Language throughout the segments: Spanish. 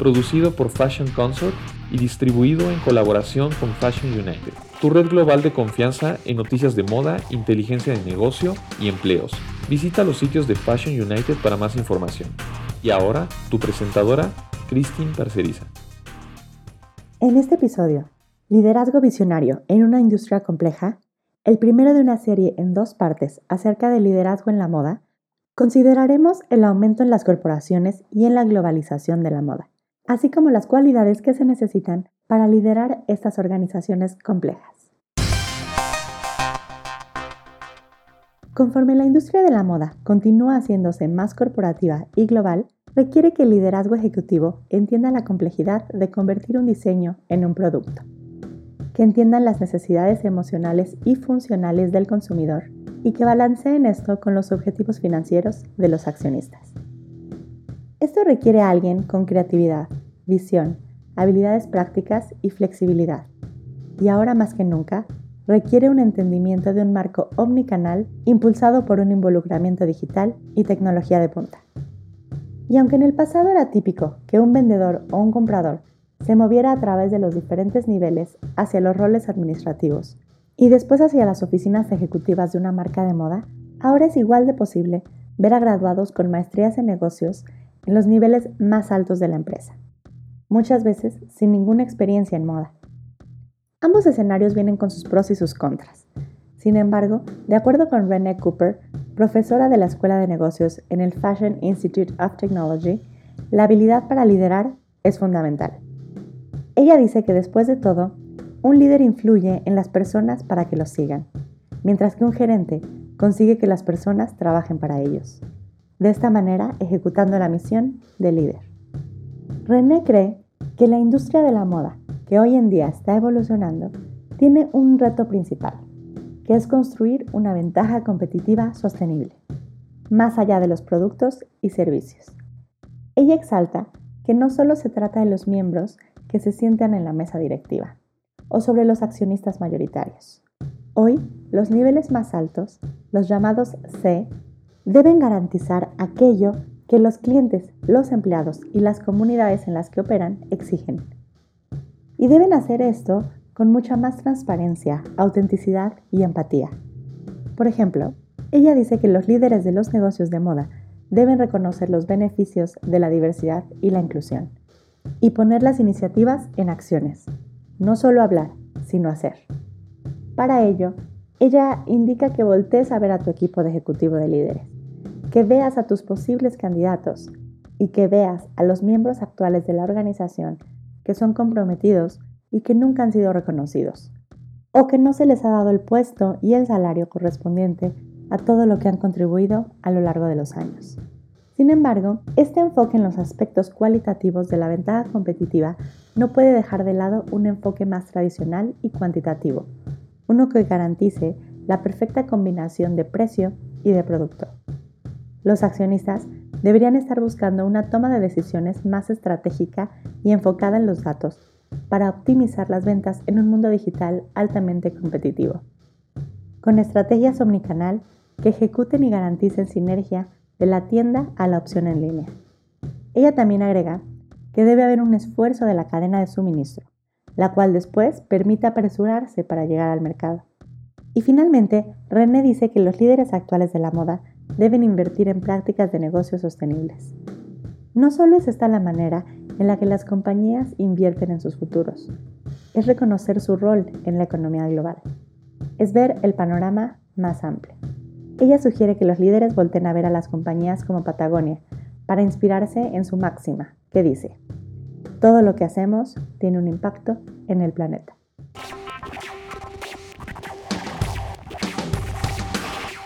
producido por Fashion Consort y distribuido en colaboración con Fashion United, tu red global de confianza en noticias de moda, inteligencia de negocio y empleos. Visita los sitios de Fashion United para más información. Y ahora, tu presentadora, Christine Parceriza. En este episodio, Liderazgo Visionario en una industria compleja, el primero de una serie en dos partes acerca del liderazgo en la moda, consideraremos el aumento en las corporaciones y en la globalización de la moda así como las cualidades que se necesitan para liderar estas organizaciones complejas. Conforme la industria de la moda continúa haciéndose más corporativa y global, requiere que el liderazgo ejecutivo entienda la complejidad de convertir un diseño en un producto, que entiendan las necesidades emocionales y funcionales del consumidor y que balanceen esto con los objetivos financieros de los accionistas. Esto requiere a alguien con creatividad, visión, habilidades prácticas y flexibilidad. Y ahora más que nunca, requiere un entendimiento de un marco omnicanal impulsado por un involucramiento digital y tecnología de punta. Y aunque en el pasado era típico que un vendedor o un comprador se moviera a través de los diferentes niveles hacia los roles administrativos y después hacia las oficinas ejecutivas de una marca de moda, ahora es igual de posible ver a graduados con maestrías en negocios en los niveles más altos de la empresa, muchas veces sin ninguna experiencia en moda. Ambos escenarios vienen con sus pros y sus contras. Sin embargo, de acuerdo con Renee Cooper, profesora de la Escuela de Negocios en el Fashion Institute of Technology, la habilidad para liderar es fundamental. Ella dice que después de todo, un líder influye en las personas para que los sigan, mientras que un gerente consigue que las personas trabajen para ellos de esta manera ejecutando la misión del líder. René cree que la industria de la moda, que hoy en día está evolucionando, tiene un reto principal, que es construir una ventaja competitiva sostenible, más allá de los productos y servicios. Ella exalta que no solo se trata de los miembros que se sientan en la mesa directiva o sobre los accionistas mayoritarios. Hoy, los niveles más altos, los llamados C, deben garantizar aquello que los clientes, los empleados y las comunidades en las que operan exigen. Y deben hacer esto con mucha más transparencia, autenticidad y empatía. Por ejemplo, ella dice que los líderes de los negocios de moda deben reconocer los beneficios de la diversidad y la inclusión y poner las iniciativas en acciones, no solo hablar, sino hacer. Para ello, ella indica que voltees a ver a tu equipo de ejecutivo de líderes, que veas a tus posibles candidatos y que veas a los miembros actuales de la organización que son comprometidos y que nunca han sido reconocidos, o que no se les ha dado el puesto y el salario correspondiente a todo lo que han contribuido a lo largo de los años. Sin embargo, este enfoque en los aspectos cualitativos de la ventaja competitiva no puede dejar de lado un enfoque más tradicional y cuantitativo, uno que garantice la perfecta combinación de precio y de producto. Los accionistas deberían estar buscando una toma de decisiones más estratégica y enfocada en los datos para optimizar las ventas en un mundo digital altamente competitivo. Con estrategias omnicanal que ejecuten y garanticen sinergia de la tienda a la opción en línea. Ella también agrega que debe haber un esfuerzo de la cadena de suministro, la cual después permite apresurarse para llegar al mercado. Y finalmente, René dice que los líderes actuales de la moda deben invertir en prácticas de negocios sostenibles. No solo es esta la manera en la que las compañías invierten en sus futuros, es reconocer su rol en la economía global, es ver el panorama más amplio. Ella sugiere que los líderes volten a ver a las compañías como Patagonia para inspirarse en su máxima, que dice, todo lo que hacemos tiene un impacto en el planeta.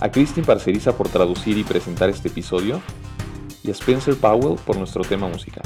a Christine Parceriza por traducir y presentar este episodio y a Spencer Powell por nuestro tema musical.